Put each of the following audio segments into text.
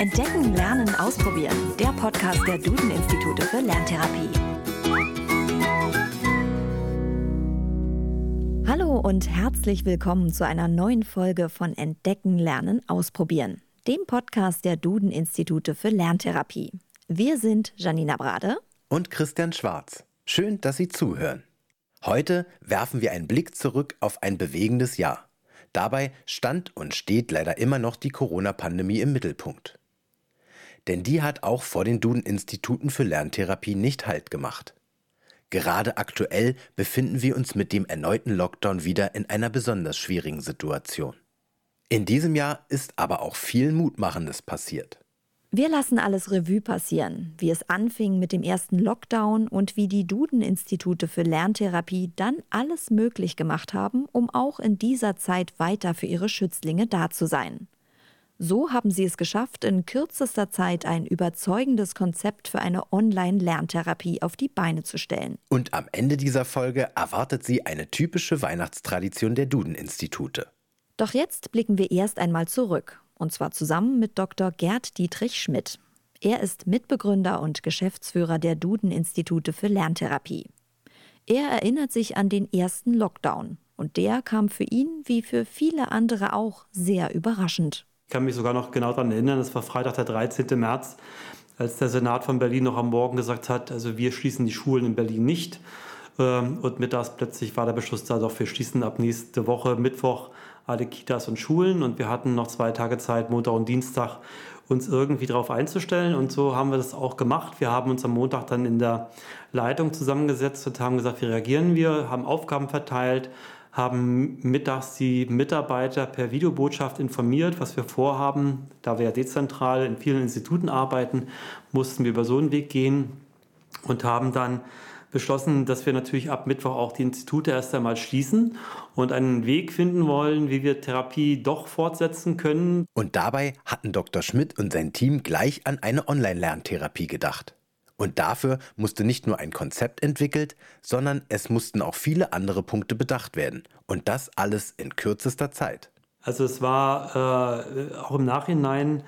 Entdecken, Lernen, Ausprobieren. Der Podcast der Duden-Institute für Lerntherapie. Hallo und herzlich willkommen zu einer neuen Folge von Entdecken, Lernen, Ausprobieren. Dem Podcast der Duden-Institute für Lerntherapie. Wir sind Janina Brade und Christian Schwarz. Schön, dass Sie zuhören. Heute werfen wir einen Blick zurück auf ein bewegendes Jahr. Dabei stand und steht leider immer noch die Corona-Pandemie im Mittelpunkt. Denn die hat auch vor den Duden-Instituten für Lerntherapie nicht Halt gemacht. Gerade aktuell befinden wir uns mit dem erneuten Lockdown wieder in einer besonders schwierigen Situation. In diesem Jahr ist aber auch viel Mutmachendes passiert. Wir lassen alles Revue passieren, wie es anfing mit dem ersten Lockdown und wie die Duden-Institute für Lerntherapie dann alles möglich gemacht haben, um auch in dieser Zeit weiter für ihre Schützlinge da zu sein. So haben sie es geschafft, in kürzester Zeit ein überzeugendes Konzept für eine Online-Lerntherapie auf die Beine zu stellen. Und am Ende dieser Folge erwartet sie eine typische Weihnachtstradition der Duden-Institute. Doch jetzt blicken wir erst einmal zurück und zwar zusammen mit Dr. Gerd Dietrich Schmidt. Er ist Mitbegründer und Geschäftsführer der Duden-Institute für Lerntherapie. Er erinnert sich an den ersten Lockdown und der kam für ihn, wie für viele andere auch, sehr überraschend. Ich kann mich sogar noch genau daran erinnern, es war Freitag, der 13. März, als der Senat von Berlin noch am Morgen gesagt hat, also wir schließen die Schulen in Berlin nicht. Ähm, und mittags plötzlich war der Beschluss da, doch wir schließen ab nächste Woche Mittwoch alle Kitas und Schulen und wir hatten noch zwei Tage Zeit, Montag und Dienstag, uns irgendwie darauf einzustellen. Und so haben wir das auch gemacht. Wir haben uns am Montag dann in der Leitung zusammengesetzt und haben gesagt, wie reagieren wir, haben Aufgaben verteilt, haben mittags die Mitarbeiter per Videobotschaft informiert, was wir vorhaben. Da wir ja dezentral in vielen Instituten arbeiten, mussten wir über so einen Weg gehen und haben dann beschlossen, dass wir natürlich ab Mittwoch auch die Institute erst einmal schließen und einen Weg finden wollen, wie wir Therapie doch fortsetzen können. Und dabei hatten Dr. Schmidt und sein Team gleich an eine Online-Lerntherapie gedacht. Und dafür musste nicht nur ein Konzept entwickelt, sondern es mussten auch viele andere Punkte bedacht werden. Und das alles in kürzester Zeit. Also es war äh, auch im Nachhinein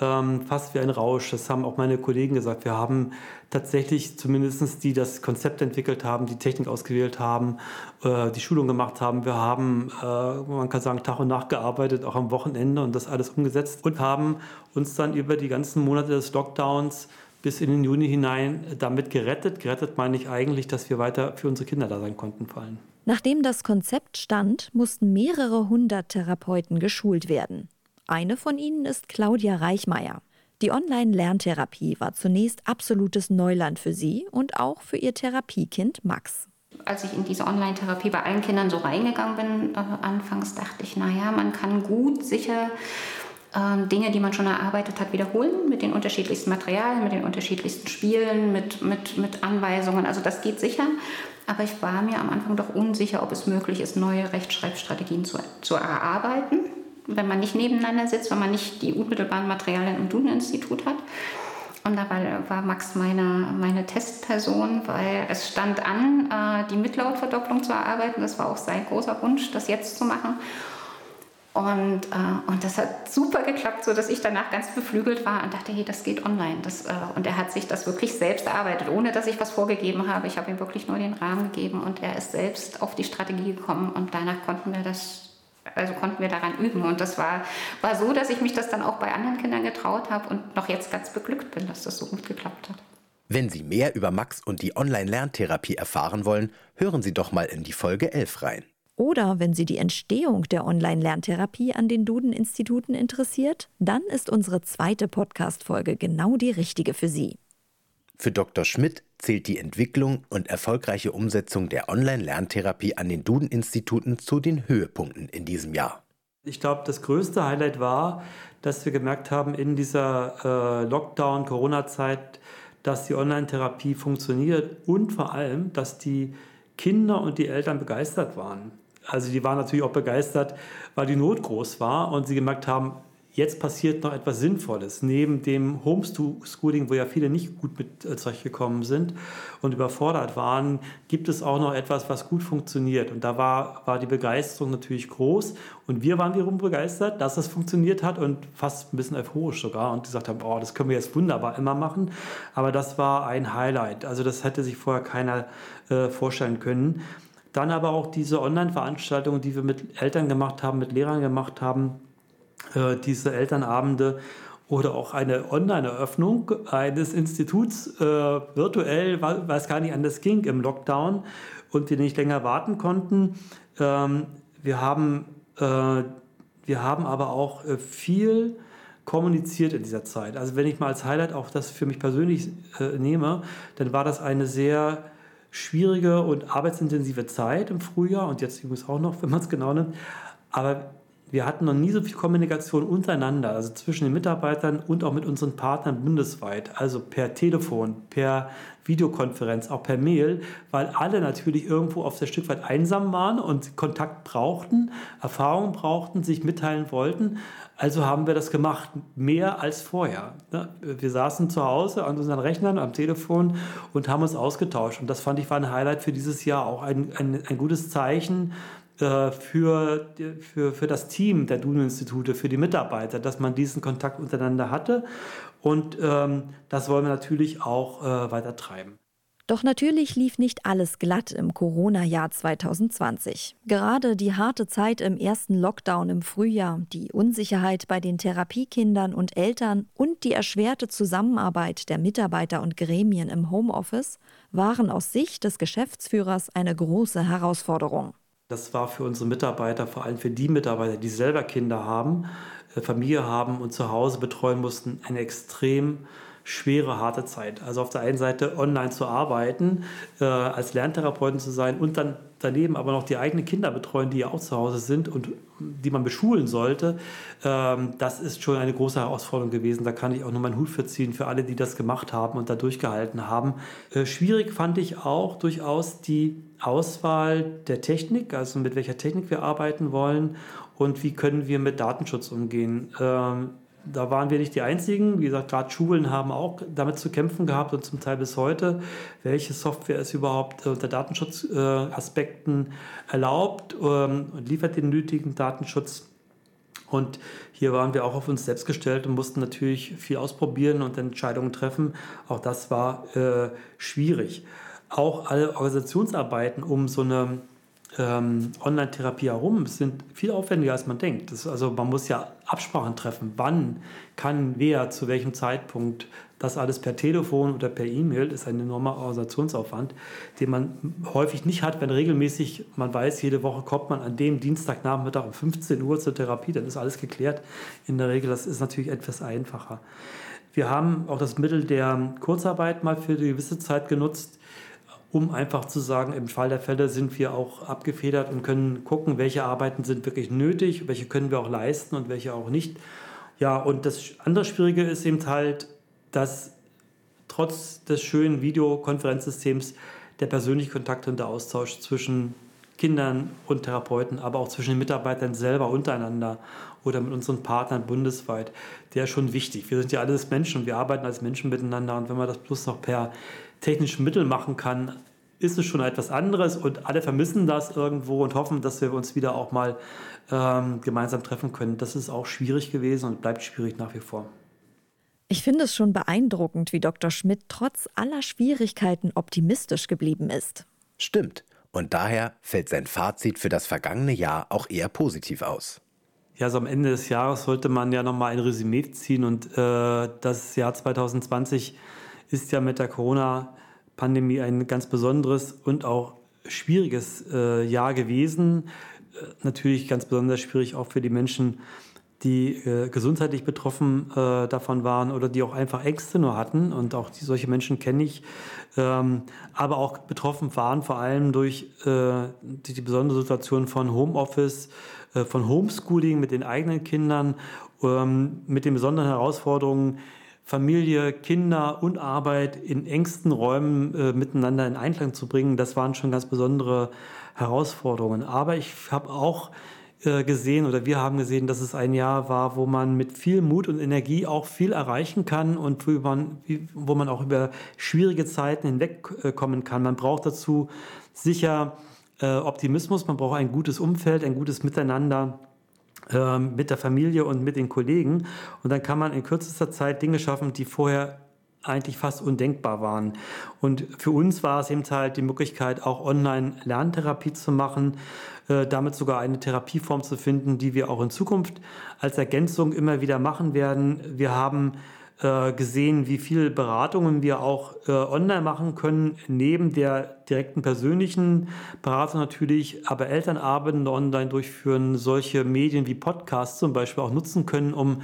ähm, fast wie ein Rausch. Das haben auch meine Kollegen gesagt. Wir haben tatsächlich zumindest die das Konzept entwickelt haben, die Technik ausgewählt haben, äh, die Schulung gemacht haben. Wir haben, äh, man kann sagen, Tag und Nacht gearbeitet, auch am Wochenende und das alles umgesetzt und haben uns dann über die ganzen Monate des Lockdowns bis in den Juni hinein damit gerettet. Gerettet meine ich eigentlich, dass wir weiter für unsere Kinder da sein konnten vor allem. Nachdem das Konzept stand, mussten mehrere hundert Therapeuten geschult werden. Eine von ihnen ist Claudia Reichmeier. Die Online-Lerntherapie war zunächst absolutes Neuland für sie und auch für ihr Therapiekind Max. Als ich in diese Online-Therapie bei allen Kindern so reingegangen bin, äh, anfangs dachte ich, naja, man kann gut, sicher äh, Dinge, die man schon erarbeitet hat, wiederholen mit den unterschiedlichsten Materialien, mit den unterschiedlichsten Spielen, mit, mit, mit Anweisungen. Also das geht sicher. Aber ich war mir am Anfang doch unsicher, ob es möglich ist, neue Rechtschreibstrategien zu, zu erarbeiten wenn man nicht nebeneinander sitzt, wenn man nicht die unmittelbaren Materialien im Duden-Institut hat. Und dabei war Max meine, meine Testperson, weil es stand an, äh, die Mitlautverdopplung zu erarbeiten. Das war auch sein großer Wunsch, das jetzt zu machen. Und, äh, und das hat super geklappt, sodass ich danach ganz beflügelt war und dachte, hey, das geht online. Das, äh, und er hat sich das wirklich selbst erarbeitet, ohne dass ich was vorgegeben habe. Ich habe ihm wirklich nur den Rahmen gegeben und er ist selbst auf die Strategie gekommen und danach konnten wir das also konnten wir daran üben. Und das war, war so, dass ich mich das dann auch bei anderen Kindern getraut habe und noch jetzt ganz beglückt bin, dass das so gut geklappt hat. Wenn Sie mehr über Max und die Online-Lerntherapie erfahren wollen, hören Sie doch mal in die Folge 11 rein. Oder wenn Sie die Entstehung der Online-Lerntherapie an den Duden-Instituten interessiert, dann ist unsere zweite Podcast-Folge genau die richtige für Sie. Für Dr. Schmidt zählt die Entwicklung und erfolgreiche Umsetzung der Online-Lerntherapie an den Duden-Instituten zu den Höhepunkten in diesem Jahr. Ich glaube, das größte Highlight war, dass wir gemerkt haben in dieser äh, Lockdown-Corona-Zeit, dass die Online-Therapie funktioniert und vor allem, dass die Kinder und die Eltern begeistert waren. Also die waren natürlich auch begeistert, weil die Not groß war und sie gemerkt haben, jetzt passiert noch etwas Sinnvolles. Neben dem Homeschooling, wo ja viele nicht gut mit äh, zurechtgekommen sind und überfordert waren, gibt es auch noch etwas, was gut funktioniert. Und da war, war die Begeisterung natürlich groß. Und wir waren wiederum begeistert, dass das funktioniert hat und fast ein bisschen euphorisch sogar und gesagt haben, oh, das können wir jetzt wunderbar immer machen. Aber das war ein Highlight. Also das hätte sich vorher keiner äh, vorstellen können. Dann aber auch diese Online-Veranstaltungen, die wir mit Eltern gemacht haben, mit Lehrern gemacht haben, äh, diese Elternabende oder auch eine Online-Eröffnung eines Instituts äh, virtuell, weil, es gar nicht anders ging im Lockdown und die nicht länger warten konnten. Ähm, wir, haben, äh, wir haben aber auch äh, viel kommuniziert in dieser Zeit. Also wenn ich mal als Highlight auch das für mich persönlich äh, nehme, dann war das eine sehr schwierige und arbeitsintensive Zeit im Frühjahr und jetzt übrigens auch noch, wenn man es genau nimmt. Aber wir hatten noch nie so viel Kommunikation untereinander, also zwischen den Mitarbeitern und auch mit unseren Partnern bundesweit, also per Telefon, per Videokonferenz, auch per Mail, weil alle natürlich irgendwo auf der Stück weit einsam waren und Kontakt brauchten, Erfahrung brauchten, sich mitteilen wollten. Also haben wir das gemacht, mehr als vorher. Wir saßen zu Hause an unseren Rechnern, am Telefon und haben uns ausgetauscht. Und das fand ich war ein Highlight für dieses Jahr, auch ein, ein, ein gutes Zeichen äh, für, für, für das Team der Duden-Institute, für die Mitarbeiter, dass man diesen Kontakt untereinander hatte. Und ähm, das wollen wir natürlich auch äh, weiter treiben. Doch natürlich lief nicht alles glatt im Corona-Jahr 2020. Gerade die harte Zeit im ersten Lockdown im Frühjahr, die Unsicherheit bei den Therapiekindern und Eltern und die erschwerte Zusammenarbeit der Mitarbeiter und Gremien im Homeoffice waren aus Sicht des Geschäftsführers eine große Herausforderung. Das war für unsere Mitarbeiter, vor allem für die Mitarbeiter, die selber Kinder haben, äh, Familie haben und zu Hause betreuen mussten, eine extrem schwere, harte Zeit. Also auf der einen Seite online zu arbeiten, äh, als Lerntherapeuten zu sein und dann daneben aber noch die eigenen Kinder betreuen, die ja auch zu Hause sind und die man beschulen sollte, ähm, das ist schon eine große Herausforderung gewesen. Da kann ich auch nur meinen Hut für ziehen, für alle, die das gemacht haben und da durchgehalten haben. Äh, schwierig fand ich auch durchaus die Auswahl der Technik, also mit welcher Technik wir arbeiten wollen und wie können wir mit Datenschutz umgehen. Ähm, da waren wir nicht die Einzigen. Wie gesagt, gerade Schulen haben auch damit zu kämpfen gehabt und zum Teil bis heute, welche Software ist überhaupt unter Datenschutzaspekten erlaubt ähm, und liefert den nötigen Datenschutz. Und hier waren wir auch auf uns selbst gestellt und mussten natürlich viel ausprobieren und Entscheidungen treffen. Auch das war äh, schwierig. Auch alle Organisationsarbeiten um so eine ähm, Online-Therapie herum sind viel aufwendiger, als man denkt. Das, also man muss ja Absprachen treffen. Wann kann wer zu welchem Zeitpunkt das alles per Telefon oder per E-Mail ist ein enormer Organisationsaufwand, den man häufig nicht hat, wenn regelmäßig man weiß, jede Woche kommt man an dem Dienstagnachmittag um 15 Uhr zur Therapie, dann ist alles geklärt. In der Regel, das ist natürlich etwas einfacher. Wir haben auch das Mittel der Kurzarbeit mal für eine gewisse Zeit genutzt um einfach zu sagen, im Fall der Fälle sind wir auch abgefedert und können gucken, welche Arbeiten sind wirklich nötig, welche können wir auch leisten und welche auch nicht. Ja, und das andere Schwierige ist eben halt, dass trotz des schönen Videokonferenzsystems der persönliche Kontakt und der Austausch zwischen Kindern und Therapeuten, aber auch zwischen den Mitarbeitern selber untereinander oder mit unseren Partnern bundesweit, der ist schon wichtig. Wir sind ja alles Menschen wir arbeiten als Menschen miteinander und wenn man das plus noch per technischen Mittel machen kann, ist es schon etwas anderes und alle vermissen das irgendwo und hoffen, dass wir uns wieder auch mal ähm, gemeinsam treffen können. Das ist auch schwierig gewesen und bleibt schwierig nach wie vor. Ich finde es schon beeindruckend, wie Dr. Schmidt trotz aller Schwierigkeiten optimistisch geblieben ist. Stimmt. Und daher fällt sein Fazit für das vergangene Jahr auch eher positiv aus. Ja, so am Ende des Jahres sollte man ja nochmal ein Resümee ziehen und äh, das Jahr 2020 ist ja mit der Corona-Pandemie ein ganz besonderes und auch schwieriges äh, Jahr gewesen. Äh, natürlich ganz besonders schwierig auch für die Menschen, die äh, gesundheitlich betroffen äh, davon waren oder die auch einfach Ängste nur hatten. Und auch die, solche Menschen kenne ich. Ähm, aber auch betroffen waren vor allem durch äh, die, die, besondere Situation von Homeoffice, äh, von Homeschooling mit den eigenen Kindern, ähm, mit den besonderen Herausforderungen, Familie, Kinder und Arbeit in engsten Räumen äh, miteinander in Einklang zu bringen, das waren schon ganz besondere Herausforderungen. Aber ich habe auch äh, gesehen oder wir haben gesehen, dass es ein Jahr war, wo man mit viel Mut und Energie auch viel erreichen kann und wo man, wo man auch über schwierige Zeiten hinwegkommen kann. Man braucht dazu sicher äh, Optimismus, man braucht ein gutes Umfeld, ein gutes Miteinander ähm, mit der Familie und mit den Kollegen. Und dann kann man in kürzester Zeit Dinge schaffen, die vorher eigentlich fast undenkbar waren. Und für uns war es eben halt die Möglichkeit, auch online Lerntherapie zu machen, äh, damit sogar eine Therapieform zu finden, die wir auch in Zukunft als Ergänzung immer wieder machen werden. Wir haben äh, gesehen, wie viele Beratungen wir auch äh, online machen können, neben der direkten persönlichen Beratung natürlich, aber Elternabende online durchführen, solche Medien wie Podcasts zum Beispiel auch nutzen können, um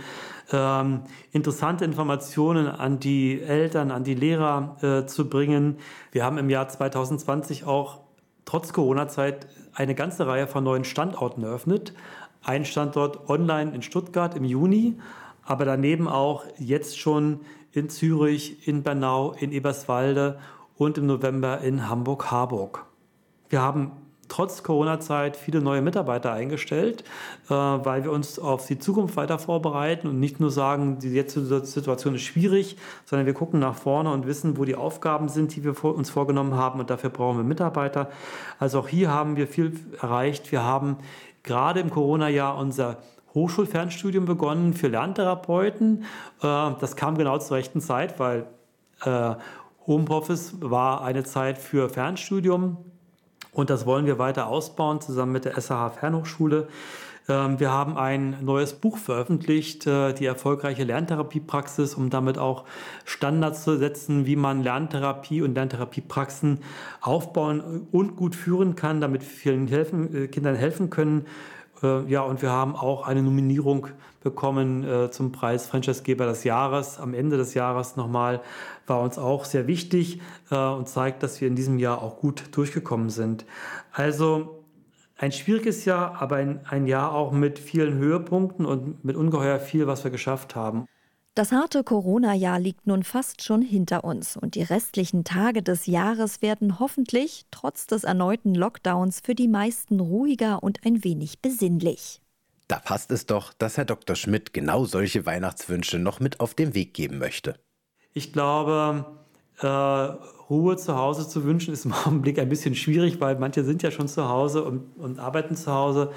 ähm, interessante Informationen an die Eltern, an die Lehrer äh, zu bringen. Wir haben im Jahr 2020 auch trotz Corona-Zeit eine ganze Reihe von neuen Standorten eröffnet. Ein Standort online in Stuttgart im Juni, aber daneben auch jetzt schon in Zürich, in Bernau, in Eberswalde und im November in Hamburg-Harburg. Wir haben trotz Corona-Zeit viele neue Mitarbeiter eingestellt, äh, weil wir uns auf die Zukunft weiter vorbereiten und nicht nur sagen, die jetzige Situation ist schwierig, sondern wir gucken nach vorne und wissen, wo die Aufgaben sind, die wir uns vorgenommen haben und dafür brauchen wir Mitarbeiter. Also auch hier haben wir viel erreicht. Wir haben gerade im Corona-Jahr unser Hochschulfernstudium begonnen für Lerntherapeuten. Äh, das kam genau zur rechten Zeit, weil äh, Homeoffice war eine Zeit für Fernstudium und das wollen wir weiter ausbauen zusammen mit der SAH Fernhochschule. Ähm, wir haben ein neues Buch veröffentlicht, äh, die erfolgreiche Lerntherapiepraxis, um damit auch Standards zu setzen, wie man Lerntherapie und Lerntherapiepraxen aufbauen und gut führen kann, damit vielen helfen, Kindern helfen können. Äh, ja, und wir haben auch eine Nominierung bekommen äh, zum Preis Franchisegeber des Jahres. Am Ende des Jahres nochmal war uns auch sehr wichtig äh, und zeigt, dass wir in diesem Jahr auch gut durchgekommen sind. Also ein schwieriges Jahr, aber ein, ein Jahr auch mit vielen Höhepunkten und mit ungeheuer viel, was wir geschafft haben. Das harte Corona-Jahr liegt nun fast schon hinter uns und die restlichen Tage des Jahres werden hoffentlich, trotz des erneuten Lockdowns, für die meisten ruhiger und ein wenig besinnlich. Da passt es doch, dass Herr Dr. Schmidt genau solche Weihnachtswünsche noch mit auf den Weg geben möchte. Ich glaube, äh, Ruhe zu Hause zu wünschen, ist im Augenblick ein bisschen schwierig, weil manche sind ja schon zu Hause und, und arbeiten zu Hause.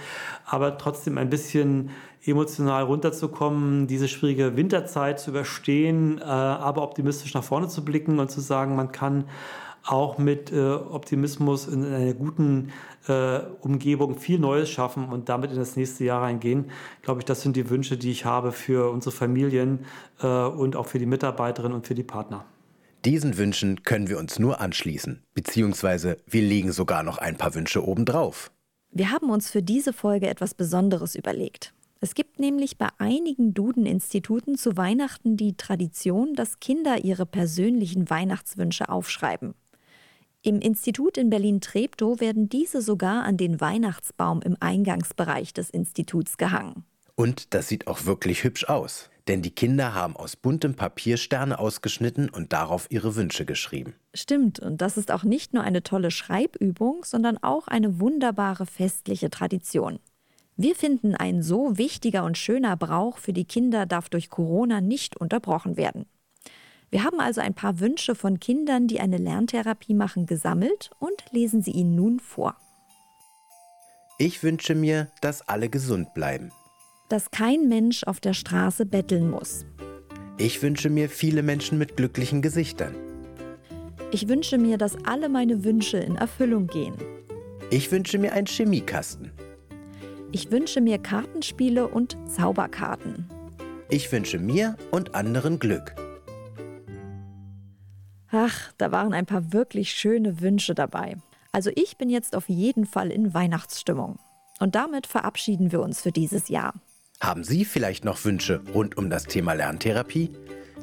Aber trotzdem ein bisschen emotional runterzukommen, diese schwierige Winterzeit zu überstehen, äh, aber optimistisch nach vorne zu blicken und zu sagen, man kann auch mit äh, Optimismus in einer guten äh, Umgebung viel Neues schaffen und damit in das nächste Jahr reingehen. Glaube ich, das sind die Wünsche, die ich habe für unsere Familien äh, und auch für die Mitarbeiterinnen und für die Partner. Diesen Wünschen können wir uns nur anschließen, beziehungsweise wir legen sogar noch ein paar Wünsche obendrauf. Wir haben uns für diese Folge etwas Besonderes überlegt. Es gibt nämlich bei einigen Duden-Instituten zu Weihnachten die Tradition, dass Kinder ihre persönlichen Weihnachtswünsche aufschreiben. Im Institut in Berlin-Treptow werden diese sogar an den Weihnachtsbaum im Eingangsbereich des Instituts gehangen. Und das sieht auch wirklich hübsch aus. Denn die Kinder haben aus buntem Papier Sterne ausgeschnitten und darauf ihre Wünsche geschrieben. Stimmt, und das ist auch nicht nur eine tolle Schreibübung, sondern auch eine wunderbare festliche Tradition. Wir finden, ein so wichtiger und schöner Brauch für die Kinder darf durch Corona nicht unterbrochen werden. Wir haben also ein paar Wünsche von Kindern, die eine Lerntherapie machen, gesammelt und lesen sie Ihnen nun vor. Ich wünsche mir, dass alle gesund bleiben. Dass kein Mensch auf der Straße betteln muss. Ich wünsche mir viele Menschen mit glücklichen Gesichtern. Ich wünsche mir, dass alle meine Wünsche in Erfüllung gehen. Ich wünsche mir einen Chemiekasten. Ich wünsche mir Kartenspiele und Zauberkarten. Ich wünsche mir und anderen Glück. Ach, da waren ein paar wirklich schöne Wünsche dabei. Also ich bin jetzt auf jeden Fall in Weihnachtsstimmung. Und damit verabschieden wir uns für dieses Jahr. Haben Sie vielleicht noch Wünsche rund um das Thema Lerntherapie?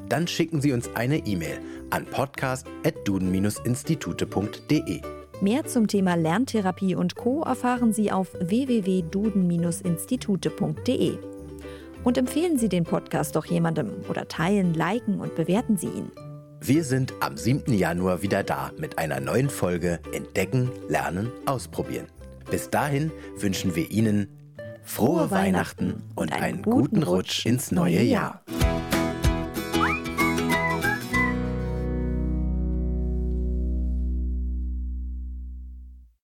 Dann schicken Sie uns eine E-Mail an podcast.duden-institute.de. Mehr zum Thema Lerntherapie und Co. erfahren Sie auf www.duden-institute.de. Und empfehlen Sie den Podcast doch jemandem oder teilen, liken und bewerten Sie ihn. Wir sind am 7. Januar wieder da mit einer neuen Folge Entdecken, Lernen, Ausprobieren. Bis dahin wünschen wir Ihnen frohe Weihnachten und einen guten Rutsch ins neue Jahr.